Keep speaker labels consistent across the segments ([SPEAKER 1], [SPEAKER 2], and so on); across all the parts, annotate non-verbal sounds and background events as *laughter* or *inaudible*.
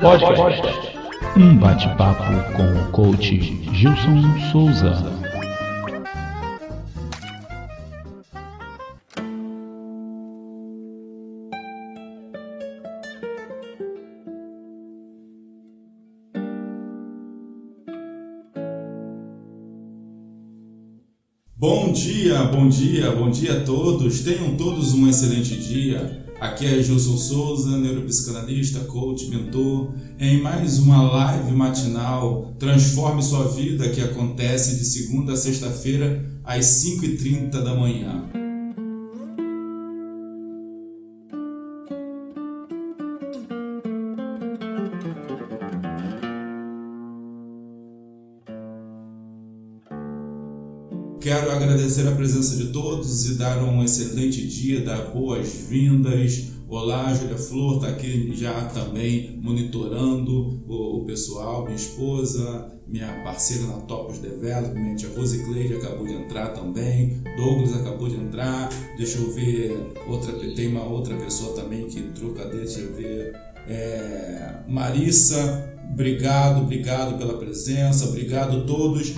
[SPEAKER 1] Podcast. Um bate-papo com o coach Gilson Souza.
[SPEAKER 2] Bom dia, bom dia, bom dia a todos. Tenham todos um excelente dia. Aqui é Gilson Souza, neuropsicanalista, coach, mentor, em mais uma live matinal Transforme Sua Vida que acontece de segunda a sexta-feira às 5h30 da manhã. Quero agradecer a presença de todos e dar um excelente dia, dar boas-vindas. Olá, Júlia Flor está aqui já também monitorando o, pessoal, minha esposa, minha parceira na Topos Development, a Rose Cleide acabou de entrar também, Douglas acabou de entrar, deixa eu ver, outra, tem uma outra pessoa também que entrou, cadê? Deixa eu ver. É, Marissa, obrigado, obrigado pela presença, obrigado a todos.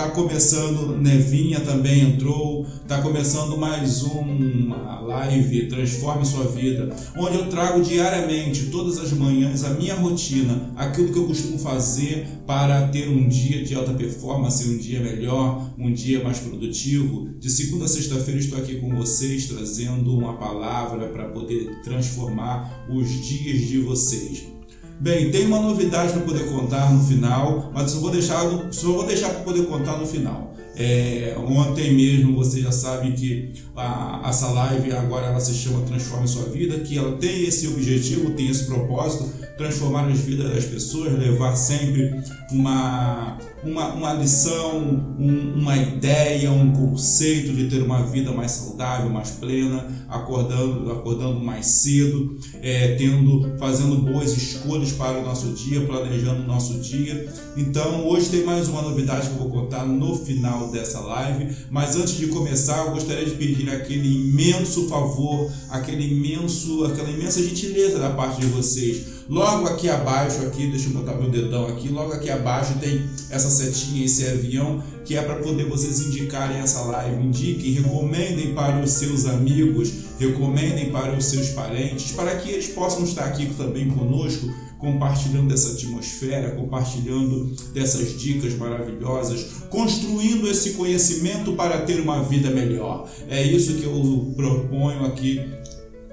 [SPEAKER 2] Tá começando, Nevinha também entrou. Tá começando mais uma live Transforme Sua Vida, onde eu trago diariamente, todas as manhãs, a minha rotina, aquilo que eu costumo fazer para ter um dia de alta performance, um dia melhor, um dia mais produtivo. De segunda a sexta-feira estou aqui com vocês trazendo uma palavra para poder transformar os dias de vocês. Bem, tem uma novidade para poder contar no final, mas só vou deixar, só vou deixar para poder contar no final. É, ontem mesmo você já sabe que a, essa live agora ela se chama Transforme Sua Vida, que ela tem esse objetivo, tem esse propósito, transformar as vidas das pessoas, levar sempre uma, uma, uma lição, um, uma ideia, um conceito de ter uma vida mais saudável, mais plena, acordando, acordando mais cedo, é, tendo, fazendo boas escolhas para o nosso dia, planejando o nosso dia. Então hoje tem mais uma novidade que eu vou contar no final dessa live, mas antes de começar eu gostaria de pedir aquele imenso favor, aquele imenso, aquela imensa gentileza da parte de vocês Logo aqui abaixo, aqui, deixa eu botar meu dedão aqui, logo aqui abaixo tem essa setinha, esse avião, que é para poder vocês indicarem essa live. Indiquem, recomendem para os seus amigos, recomendem para os seus parentes, para que eles possam estar aqui também conosco, compartilhando dessa atmosfera, compartilhando dessas dicas maravilhosas, construindo esse conhecimento para ter uma vida melhor. É isso que eu proponho aqui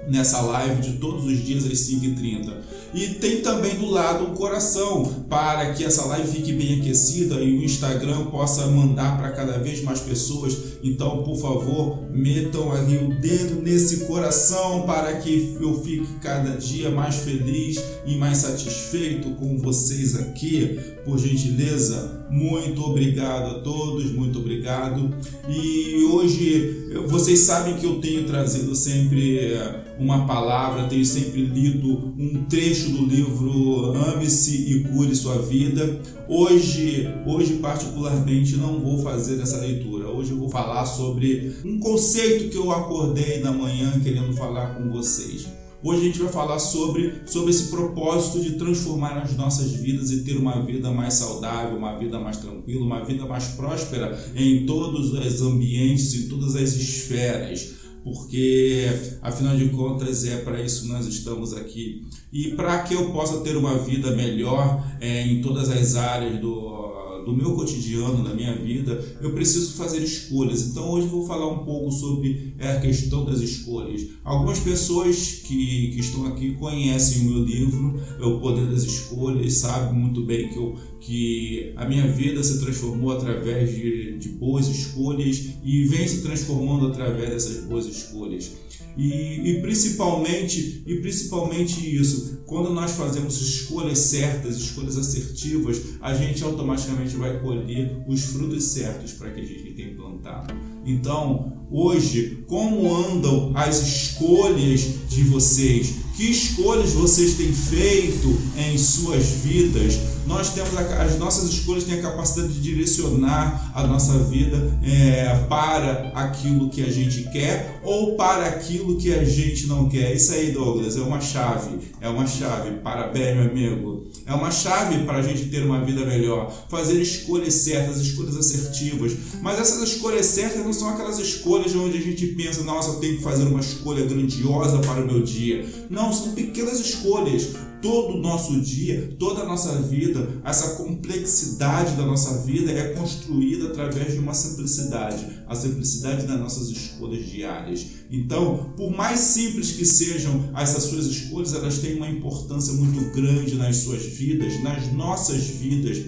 [SPEAKER 2] nessa live de todos os dias às 5h30. E tem também do lado o coração, para que essa live fique bem aquecida e o Instagram possa mandar para cada vez mais pessoas. Então, por favor, metam ali o dedo nesse coração para que eu fique cada dia mais feliz e mais satisfeito com vocês aqui. Por gentileza, muito obrigado a todos, muito obrigado. E hoje vocês sabem que eu tenho trazido sempre eh, uma palavra, tenho sempre lido um trecho do livro Ame-se e Cure Sua Vida. Hoje, hoje particularmente não vou fazer essa leitura. Hoje eu vou falar sobre um conceito que eu acordei na manhã querendo falar com vocês. Hoje a gente vai falar sobre, sobre esse propósito de transformar as nossas vidas e ter uma vida mais saudável, uma vida mais tranquila, uma vida mais próspera em todos os ambientes, em todas as esferas porque afinal de contas é para isso nós estamos aqui. E para que eu possa ter uma vida melhor é, em todas as áreas do, do meu cotidiano, da minha vida, eu preciso fazer escolhas. Então hoje vou falar um pouco sobre é, a questão das escolhas. Algumas pessoas que, que estão aqui conhecem o meu livro, O Poder das Escolhas, sabem muito bem que, eu, que a minha vida se transformou através de, de boas escolhas e vem se transformando através dessas boas escolhas. E, e, principalmente e principalmente isso quando nós fazemos escolhas certas escolhas assertivas a gente automaticamente vai colher os frutos certos para que a gente tenha plantado Então, hoje, como andam as escolhas de vocês? Que escolhas vocês têm feito em suas vidas? Nós temos a, as nossas escolhas têm a capacidade de direcionar a nossa vida é, para aquilo que a gente quer ou para aquilo que a gente não quer. Isso aí, Douglas, é uma chave. É uma chave. Parabéns, meu amigo. É uma chave para a gente ter uma vida melhor. Fazer escolhas certas, escolhas assertivas. Mas essas escolhas certas não são aquelas escolhas onde a gente pensa, nossa, eu tenho que fazer uma escolha grandiosa para o meu dia. Não, são pequenas escolhas todo o nosso dia, toda a nossa vida, essa complexidade da nossa vida é construída através de uma simplicidade, a simplicidade das nossas escolhas diárias. Então, por mais simples que sejam essas suas escolhas, elas têm uma importância muito grande nas suas vidas, nas nossas vidas.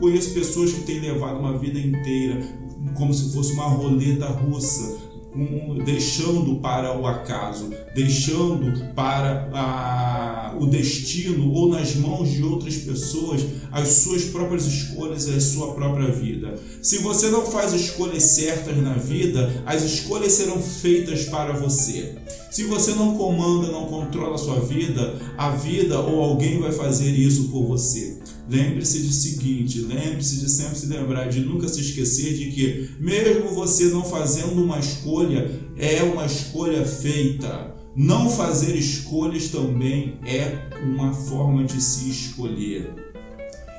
[SPEAKER 2] Conheço pessoas que têm levado uma vida inteira como se fosse uma roleta russa, deixando para o acaso, deixando para a, o destino ou nas mãos de outras pessoas as suas próprias escolhas e a sua própria vida. Se você não faz escolhas certas na vida, as escolhas serão feitas para você. Se você não comanda, não controla a sua vida, a vida ou alguém vai fazer isso por você. Lembre-se de seguinte, lembre-se de sempre se lembrar, de nunca se esquecer de que, mesmo você não fazendo uma escolha, é uma escolha feita. Não fazer escolhas também é uma forma de se escolher.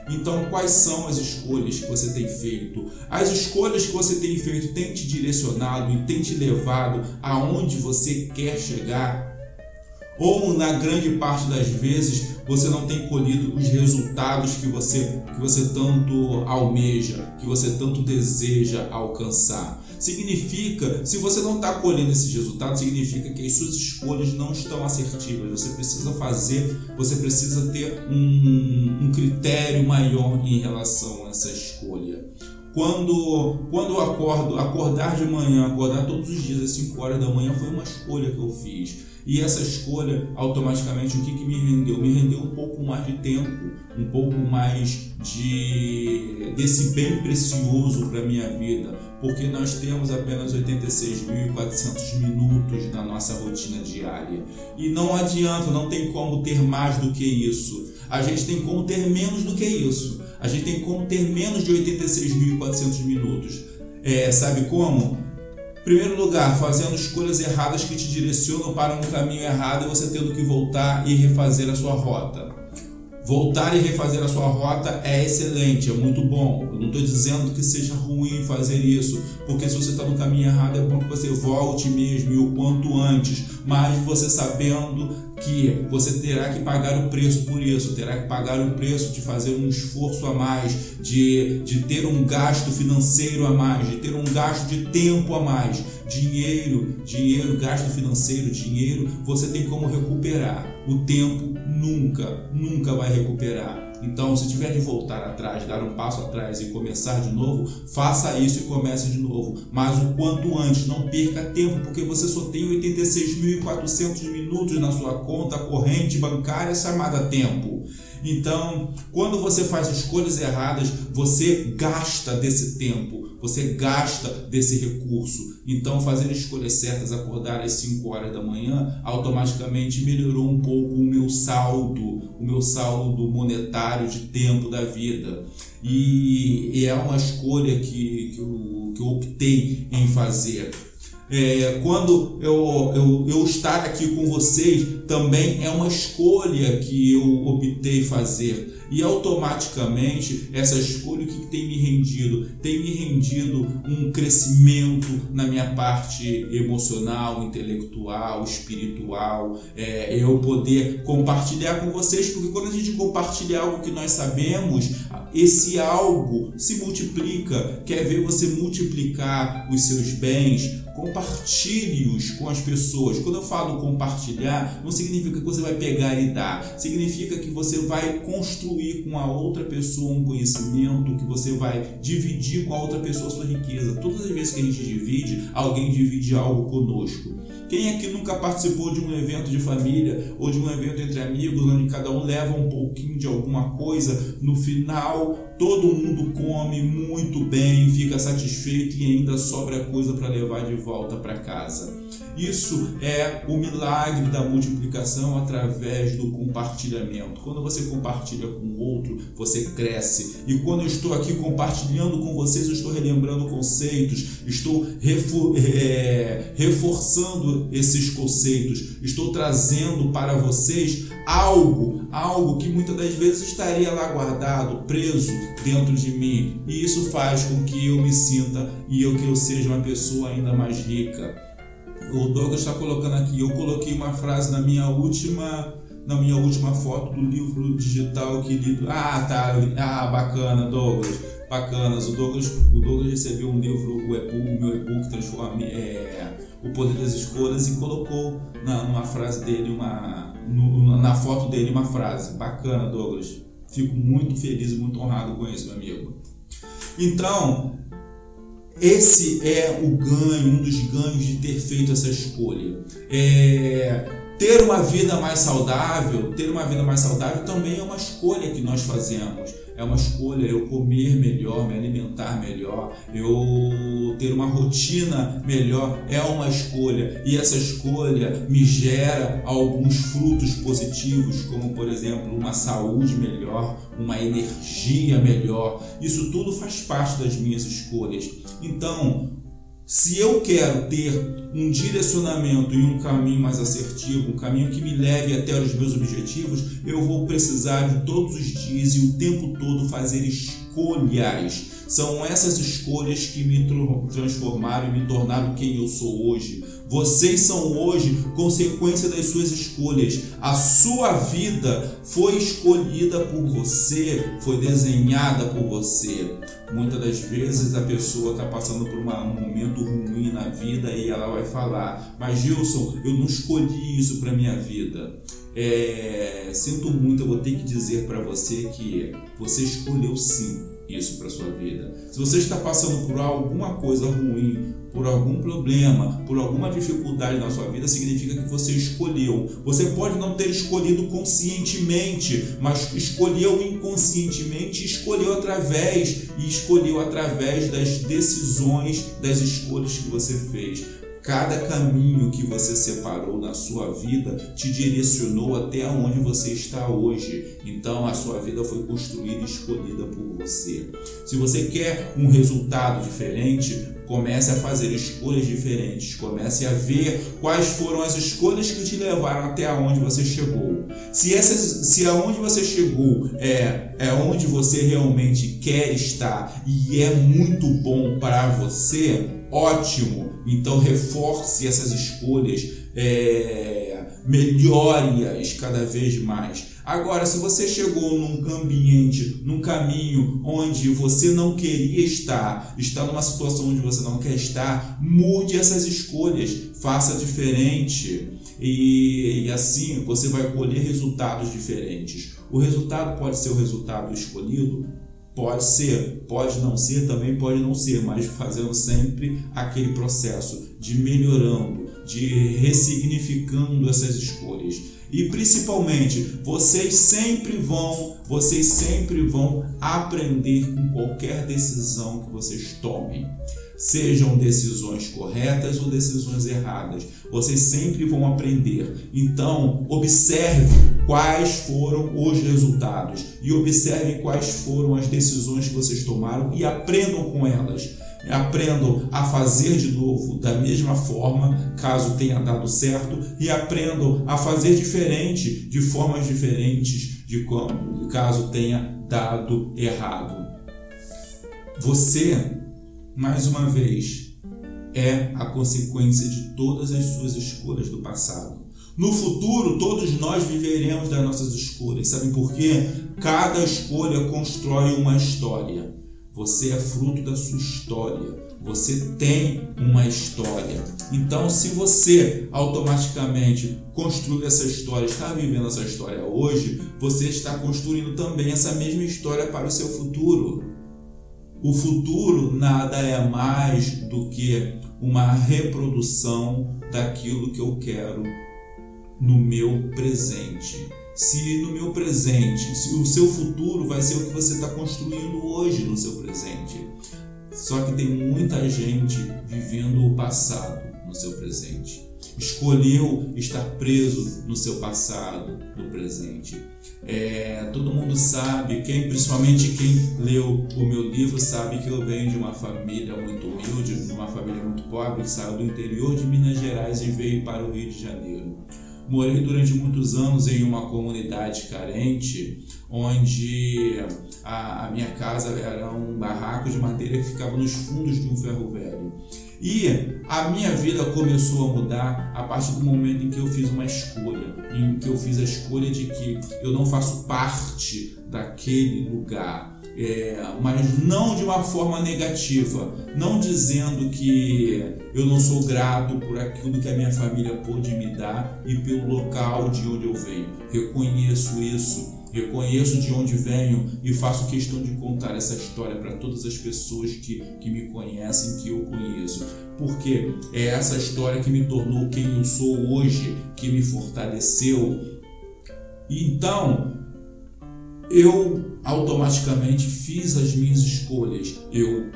[SPEAKER 2] Então, quais são as escolhas que você tem feito? As escolhas que você tem feito têm te direcionado e têm te levado aonde você quer chegar? ou na grande parte das vezes você não tem colhido os resultados que você, que você tanto almeja, que você tanto deseja alcançar. Significa, se você não está colhendo esses resultados, significa que as suas escolhas não estão assertivas. Você precisa fazer, você precisa ter um, um critério maior em relação a essa escolha. Quando, quando eu acordo, acordar de manhã, acordar todos os dias às 5 horas da manhã foi uma escolha que eu fiz e essa escolha, automaticamente, o que, que me rendeu? Me rendeu um pouco mais de tempo, um pouco mais de desse bem precioso para a minha vida, porque nós temos apenas 86.400 minutos na nossa rotina diária. E não adianta, não tem como ter mais do que isso. A gente tem como ter menos do que isso. A gente tem como ter menos de 86.400 minutos. É, sabe como? primeiro lugar, fazendo escolhas erradas que te direcionam para um caminho errado e você tendo que voltar e refazer a sua rota. Voltar e refazer a sua rota é excelente, é muito bom. Eu não estou dizendo que seja ruim fazer isso, porque se você está no caminho errado, é bom que você volte mesmo e o quanto antes, mas você sabendo que você terá que pagar o preço por isso, terá que pagar o preço de fazer um esforço a mais, de, de ter um gasto financeiro a mais, de ter um gasto de tempo a mais. Dinheiro, dinheiro, gasto financeiro, dinheiro, você tem como recuperar. O tempo nunca, nunca vai recuperar. Então, se tiver de voltar atrás, dar um passo atrás e começar de novo, faça isso e comece de novo. Mas o quanto antes, não perca tempo, porque você só tem 86.400 minutos na sua conta corrente bancária chamada tempo. Então, quando você faz escolhas erradas, você gasta desse tempo você gasta desse recurso. Então, fazer escolhas certas, acordar às 5 horas da manhã, automaticamente melhorou um pouco o meu saldo, o meu saldo monetário de tempo da vida. E, é uma escolha que, que, eu, que eu optei em fazer. É, quando eu, eu, eu estar aqui com vocês também é uma escolha que eu optei fazer e automaticamente essa escolha o que tem me rendido? Tem me rendido um crescimento na minha parte emocional, intelectual, espiritual, é, eu poder compartilhar com vocês, porque quando a gente compartilha algo que nós sabemos, esse algo se multiplica. Quer ver você multiplicar os seus bens? Compartilhe-os com as pessoas. Quando eu falo compartilhar, não significa que você vai pegar e dar, significa que você vai construir com a outra pessoa um conhecimento, que você vai dividir com a outra pessoa a sua riqueza. Todas as vezes que a gente divide, alguém divide algo conosco. Quem aqui nunca participou de um evento de família ou de um evento entre amigos, onde cada um leva um pouquinho de alguma coisa, no final todo mundo come muito bem, fica satisfeito e ainda sobra coisa para levar de volta para casa. Isso é o milagre da multiplicação através do compartilhamento. Quando você compartilha com o outro, você cresce. E quando eu estou aqui compartilhando com vocês, eu estou relembrando conceitos, estou refor é, reforçando esses conceitos, estou trazendo para vocês algo, algo que muitas das vezes estaria lá guardado, preso dentro de mim. E isso faz com que eu me sinta e eu que eu seja uma pessoa ainda mais rica o Douglas está colocando aqui. Eu coloquei uma frase na minha última na minha última foto do livro digital que li. Ah, tá. Ah, bacana, Douglas. Bacanas. O Douglas, o Douglas recebeu um livro, o e-book, o meu e-book transforma é, o poder das escolhas e colocou na, numa frase dele uma no, na foto dele uma frase. Bacana, Douglas. Fico muito feliz e muito honrado com isso, meu amigo. Então, esse é o ganho, um dos ganhos de ter feito essa escolha. É, ter uma vida mais saudável, ter uma vida mais saudável também é uma escolha que nós fazemos. É uma escolha eu comer melhor, me alimentar melhor, eu ter uma rotina melhor, é uma escolha. E essa escolha me gera alguns frutos positivos, como por exemplo, uma saúde melhor, uma energia melhor. Isso tudo faz parte das minhas escolhas. Então, se eu quero ter um direcionamento e um caminho mais assertivo, um caminho que me leve até os meus objetivos, eu vou precisar de todos os dias e o tempo todo fazer escolhas. São essas escolhas que me transformaram e me tornaram quem eu sou hoje. Vocês são hoje consequência das suas escolhas. A sua vida foi escolhida por você, foi desenhada por você. Muitas das vezes a pessoa está passando por um momento ruim na vida e ela vai falar: Mas Gilson, eu não escolhi isso para minha vida. É, sinto muito, eu vou ter que dizer para você que você escolheu sim isso para sua vida. Se você está passando por alguma coisa ruim, por algum problema, por alguma dificuldade na sua vida, significa que você escolheu. Você pode não ter escolhido conscientemente, mas escolheu inconscientemente, escolheu através e escolheu através das decisões, das escolhas que você fez. Cada caminho que você separou na sua vida te direcionou até onde você está hoje. Então a sua vida foi construída e escolhida por você. Se você quer um resultado diferente, comece a fazer escolhas diferentes. Comece a ver quais foram as escolhas que te levaram até onde você chegou. Se essas, se aonde você chegou é é onde você realmente quer estar e é muito bom para você, ótimo. Então reforce essas escolhas, é, melhore-as cada vez mais. Agora, se você chegou num ambiente, num caminho onde você não queria estar, está numa situação onde você não quer estar, mude essas escolhas, faça diferente e, e assim você vai colher resultados diferentes. O resultado pode ser o resultado escolhido, Pode ser, pode não ser, também pode não ser, mas fazendo sempre aquele processo de melhorando, de ressignificando essas escolhas. E principalmente, vocês sempre vão, vocês sempre vão aprender com qualquer decisão que vocês tomem sejam decisões corretas ou decisões erradas. Vocês sempre vão aprender. Então, observe quais foram os resultados e observe quais foram as decisões que vocês tomaram e aprendam com elas. Aprendam a fazer de novo da mesma forma, caso tenha dado certo, e aprendam a fazer diferente, de formas diferentes, de como, caso tenha dado errado. Você mais uma vez, é a consequência de todas as suas escolhas do passado. No futuro, todos nós viveremos das nossas escolhas. Sabem por quê? Cada escolha constrói uma história. Você é fruto da sua história. Você tem uma história. Então, se você automaticamente construiu essa história, está vivendo essa história hoje, você está construindo também essa mesma história para o seu futuro. O futuro nada é mais do que uma reprodução daquilo que eu quero no meu presente. Se no meu presente, se o seu futuro vai ser o que você está construindo hoje no seu presente. Só que tem muita gente vivendo o passado no seu presente. Escolheu estar preso no seu passado, no presente. É, todo mundo sabe, quem, principalmente quem leu o meu livro, sabe que eu venho de uma família muito humilde, de uma família muito pobre, que saiu do interior de Minas Gerais e veio para o Rio de Janeiro. Morei durante muitos anos em uma comunidade carente, onde a, a, minha casa era um barraco de madeira que ficava nos fundos de um ferro velho. E a minha vida começou a mudar a partir do momento em que eu fiz uma escolha, em que eu fiz a escolha de que eu não faço parte daquele lugar é, mas não de uma forma negativa, não dizendo que eu não sou grato por aquilo que a minha família pôde me dar e pelo local de onde eu venho. Reconheço isso, reconheço de onde venho e faço questão de contar essa história para todas as pessoas que, que me conhecem, que eu conheço, porque é essa história que me tornou quem eu sou hoje, que me fortaleceu. Então, eu automaticamente fiz as minhas escolhas. Eu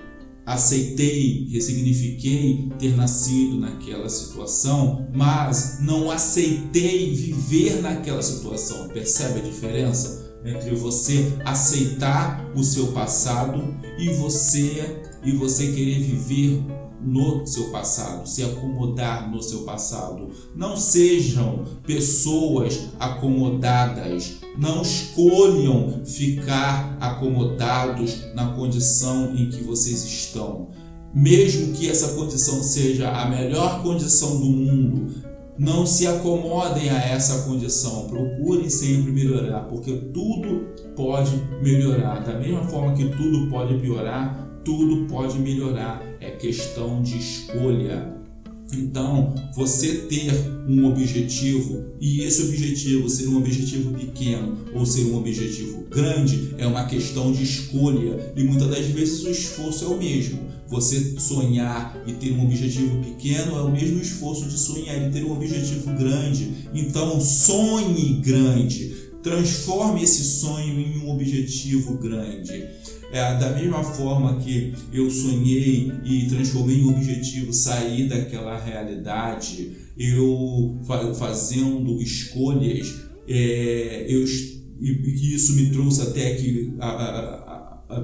[SPEAKER 2] aceitei, ressignifiquei ter nascido naquela situação, mas não aceitei viver naquela situação. Percebe a diferença entre você aceitar o seu passado e você e você querer viver no seu passado, se acomodar no seu passado. Não sejam pessoas acomodadas, não escolham ficar acomodados na condição em que vocês estão. Mesmo que essa condição seja a melhor condição do mundo, não se acomodem a essa condição, procurem sempre melhorar, porque tudo pode melhorar. Da mesma forma que tudo pode piorar, tudo pode melhorar, é questão de escolha. Então, você ter um objetivo e esse objetivo ser um objetivo pequeno ou ser um objetivo grande é uma questão de escolha e muitas das vezes o esforço é o mesmo. Você sonhar e ter um objetivo pequeno é o mesmo esforço de sonhar e ter um objetivo grande. Então, sonhe grande, transforme esse sonho em um objetivo grande. É, da mesma forma que eu sonhei e transformei em objetivo sair daquela realidade, eu fazendo escolhas, é, eu, e isso me trouxe até aqui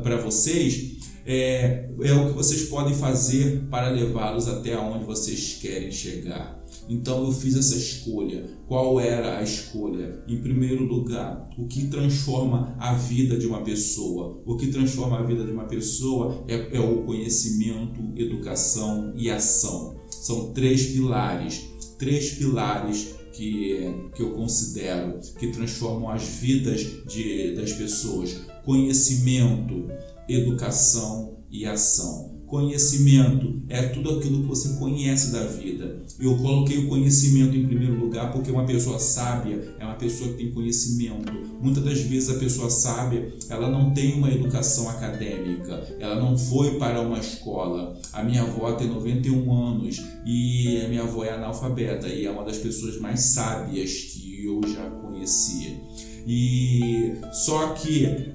[SPEAKER 2] para vocês, é, é o que vocês podem fazer para levá-los até onde vocês querem chegar. Então eu fiz essa escolha. Qual era a escolha? Em primeiro lugar, o que transforma a vida de uma pessoa? O que transforma a vida de uma pessoa é, é o conhecimento, educação e ação. São três pilares, três pilares que, que eu considero que transformam as vidas de, das pessoas: conhecimento, educação e ação. Conhecimento é tudo aquilo que você conhece da vida. Eu coloquei o conhecimento em primeiro lugar porque uma pessoa sábia é uma pessoa que tem conhecimento. Muitas das vezes a pessoa sábia, ela não tem uma educação acadêmica, ela não foi para uma escola. A minha avó tem 91 anos e a minha avó é analfabeta e é uma das pessoas mais sábias que eu já conhecia. E só que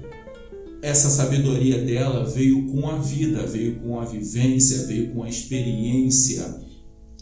[SPEAKER 2] essa sabedoria dela veio com a vida, veio com a vivência, veio com a experiência,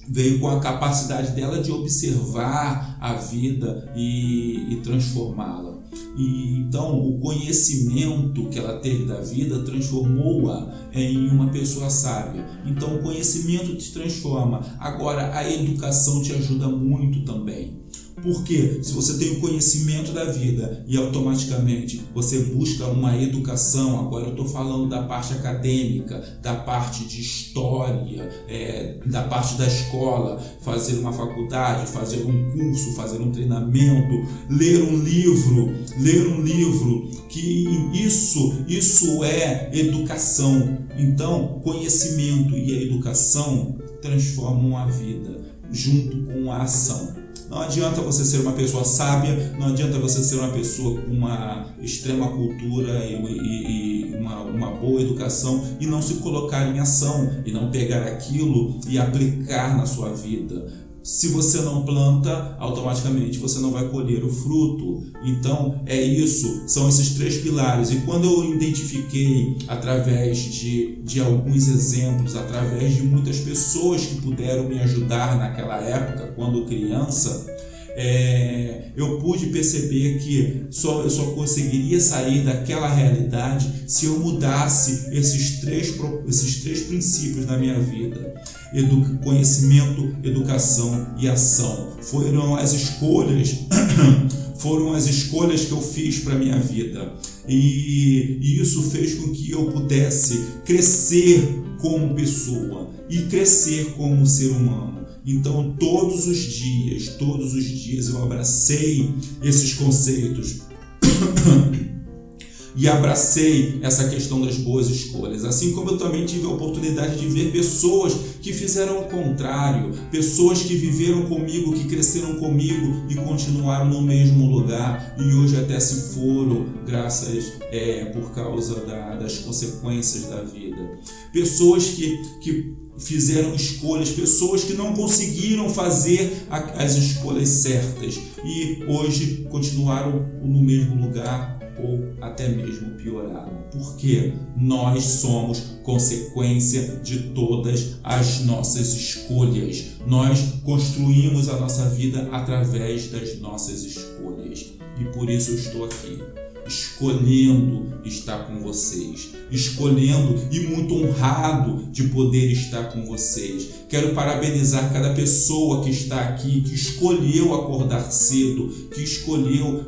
[SPEAKER 2] veio com a capacidade dela de observar a vida e, e transformá-la. E então o conhecimento que ela teve da vida transformou-a em uma pessoa sábia. Então o conhecimento te transforma. Agora a educação te ajuda muito também. Porque se você tem o conhecimento da vida e automaticamente você busca uma educação, agora eu estou falando da parte acadêmica, da parte de história, é, da parte da escola, fazer uma faculdade, fazer um curso, fazer um treinamento, ler um livro, ler um livro, que isso, isso é educação. Então, conhecimento e a educação transformam a vida junto com a ação. Não adianta você ser uma pessoa sábia, não adianta você ser uma pessoa com uma extrema cultura e, e, e uma, uma boa educação e não se colocar em ação e não pegar aquilo e aplicar na sua vida. Se você não planta, automaticamente você não vai colher o fruto. Então é isso, são esses três pilares. E quando eu identifiquei através de, de alguns exemplos, através de muitas pessoas que puderam me ajudar naquela época, quando criança, é, eu pude perceber que só, eu só conseguiria sair daquela realidade se eu mudasse esses três, esses três princípios na minha vida: Edu, conhecimento, educação e ação. Foram as escolhas. *coughs* foram as escolhas que eu fiz para minha vida e, e isso fez com que eu pudesse crescer como pessoa e crescer como ser humano. Então, todos os dias, todos os dias eu abracei esses conceitos *coughs* e abracei essa questão das boas escolhas. Assim como eu também tive a oportunidade de ver pessoas que fizeram o contrário, pessoas que viveram comigo, que cresceram comigo e continuaram no mesmo lugar e hoje até se foram, graças é, por causa da, das consequências da vida. Pessoas que, que fizeram escolhas, pessoas que não conseguiram fazer as escolhas certas e hoje continuaram no mesmo lugar ou até mesmo pioraram. Porque nós somos consequência de todas as nossas escolhas. Nós construímos a nossa vida através das nossas escolhas. E por isso eu estou aqui escolhendo estar com vocês, escolhendo e muito honrado de poder estar com vocês. Quero parabenizar cada pessoa que está aqui, que escolheu acordar cedo, que escolheu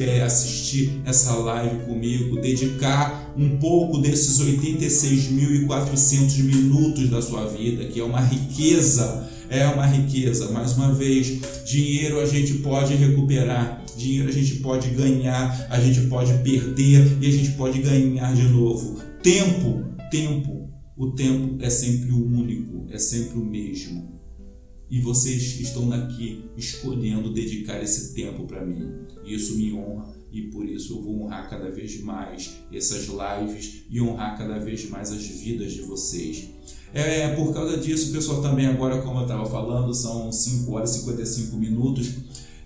[SPEAKER 2] é, assistir essa live comigo, dedicar um pouco desses 86.400 minutos da sua vida, que é uma riqueza é uma riqueza. Mais uma vez, dinheiro a gente pode recuperar, dinheiro a gente pode ganhar, a gente pode perder e a gente pode ganhar de novo. Tempo, tempo, o tempo é sempre o único, é sempre o mesmo. E vocês estão aqui escolhendo dedicar esse tempo para mim. Isso me honra e por isso eu vou honrar cada vez mais essas lives e honrar cada vez mais as vidas de vocês. É, por causa disso, pessoal, também agora, como eu estava falando, são 5 horas e 55 minutos.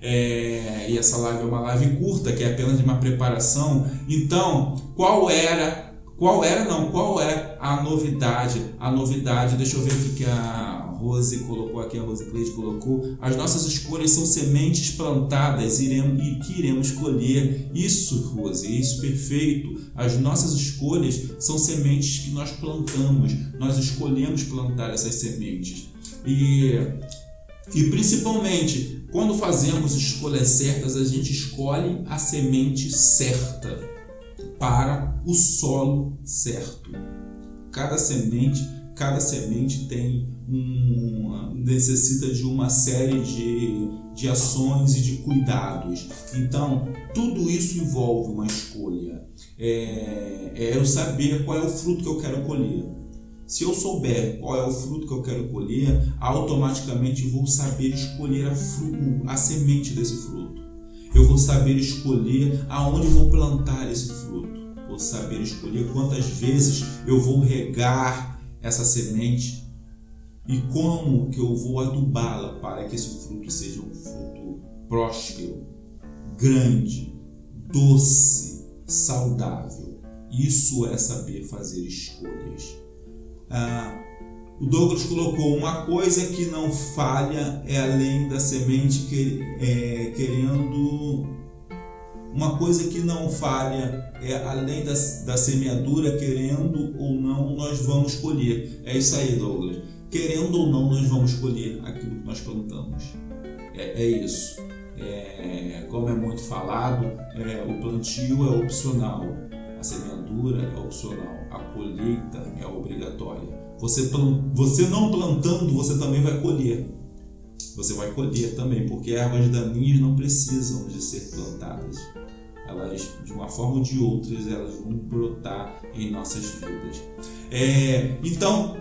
[SPEAKER 2] É, e essa live é uma live curta, que é apenas uma preparação. Então, qual era, qual era não, qual é a novidade? A novidade, deixa eu ver aqui que a Rose colocou aqui, a Rose Cleide colocou, as nossas escolhas são sementes plantadas iremos, e que iremos colher. Isso, Rose, isso perfeito. As nossas escolhas são sementes que nós plantamos, nós escolhemos plantar essas sementes. E, e principalmente, quando fazemos escolhas certas, a gente escolhe a semente certa para o solo certo. Cada semente cada semente tem um, necessita de uma série de, de ações e de cuidados. Então, tudo isso envolve uma escolha. É, é eu saber qual é o fruto que eu quero colher. Se eu souber qual é o fruto que eu quero colher, automaticamente vou saber escolher a, fru, a semente desse fruto. Eu vou saber escolher aonde vou plantar esse fruto. Vou saber escolher quantas vezes eu vou regar essa semente e como que eu vou adubá-la para que esse fruto seja um fruto próspero, grande, doce, saudável. Isso é saber fazer escolhas. Ah, o Douglas colocou uma coisa que não falha é além da semente que, é, querendo uma coisa que não falha é além da, da semeadura, querendo ou não, nós vamos colher. É isso aí, Douglas. Querendo ou não, nós vamos colher aquilo que nós plantamos. É, é isso. É, como é muito falado, é, o plantio é opcional, a semeadura é opcional, a colheita é obrigatória. Você, você não plantando, você também vai colher. Você vai colher também, porque ervas daninhas não precisam de ser plantadas elas de uma forma ou de outras elas vão brotar em nossas vidas. É, então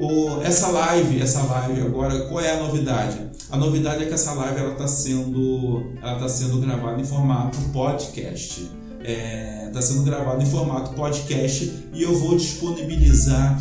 [SPEAKER 2] o, essa live, essa live agora, qual é a novidade? A novidade é que essa live ela está sendo, ela tá sendo gravada em formato podcast. Está é, sendo gravada em formato podcast e eu vou disponibilizar,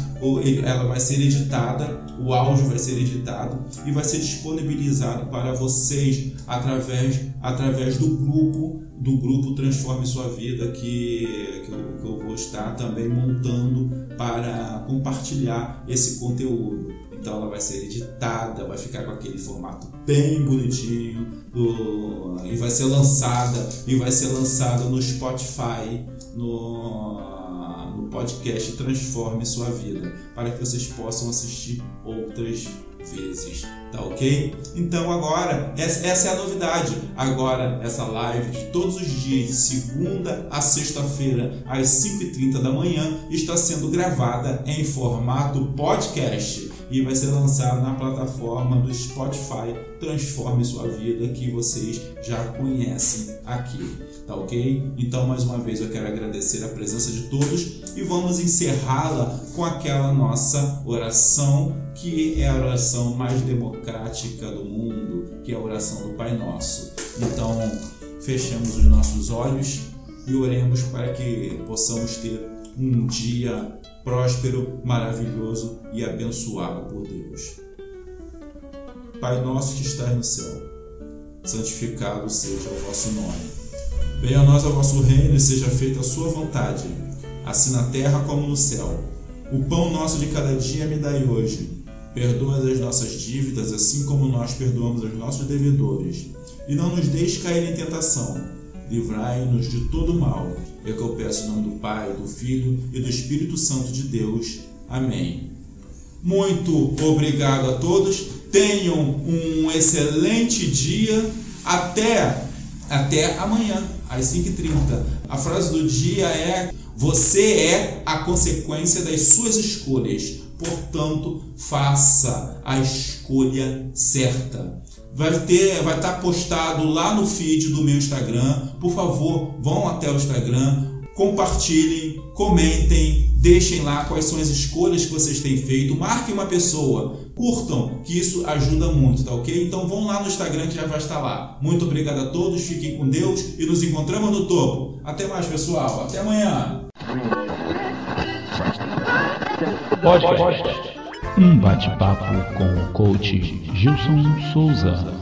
[SPEAKER 2] ela vai ser editada, o áudio vai ser editado e vai ser disponibilizado para vocês através, através do grupo do grupo Transforme Sua Vida que, que eu, que eu vou estar também montando para compartilhar esse conteúdo. Então ela vai ser editada, vai ficar com aquele formato bem bonitinho do, e vai ser lançada e vai ser lançada no Spotify, no, no podcast Transforme Sua Vida, para que vocês possam assistir outras vezes, tá ok? Então agora, essa é a novidade. Agora, essa live de todos os dias, de segunda a sexta-feira, às 5h30 da manhã, está sendo gravada em formato podcast e vai ser lançado na plataforma do Spotify Transforme Sua Vida, que vocês já conhecem aqui, tá ok? Então, mais uma vez, eu quero agradecer a presença de todos e vamos encerrá-la com aquela nossa oração, que é a oração mais democrática do mundo, que é a oração do Pai Nosso. Então, fechemos os nossos olhos e oremos para que possamos ter um dia próspero, maravilhoso e abençoado por Deus. Pai nosso que estás no céu, santificado seja o vosso nome. Venha a nós o vosso reino e seja feita a sua vontade, assim na terra como no céu. O pão nosso de cada dia me dai hoje. Perdoa as nossas dívidas, assim como nós perdoamos aos nossos devedores. E não nos deixe cair em tentação. Livrai-nos de todo mal é que eu peço em nome do Pai, do Filho e do Espírito Santo de Deus. Amém. Muito obrigado a todos. Tenham um excelente dia. Até, até amanhã, às 5h30. A frase do dia é: Você é a consequência das suas escolhas. Portanto, faça a escolha certa vai ter, vai estar postado lá no feed do meu Instagram. Por favor, vão até o Instagram, compartilhem, comentem, deixem lá quais são as escolhas que vocês têm feito, marquem uma pessoa, curtam, que isso ajuda muito, tá ok? Então vão lá no Instagram que já vai estar lá. Muito obrigado a todos, fiquem com Deus e nos encontramos no topo. Até mais, pessoal. Até amanhã.
[SPEAKER 1] Pode, pode. Um bate-papo com o coach Gilson Souza.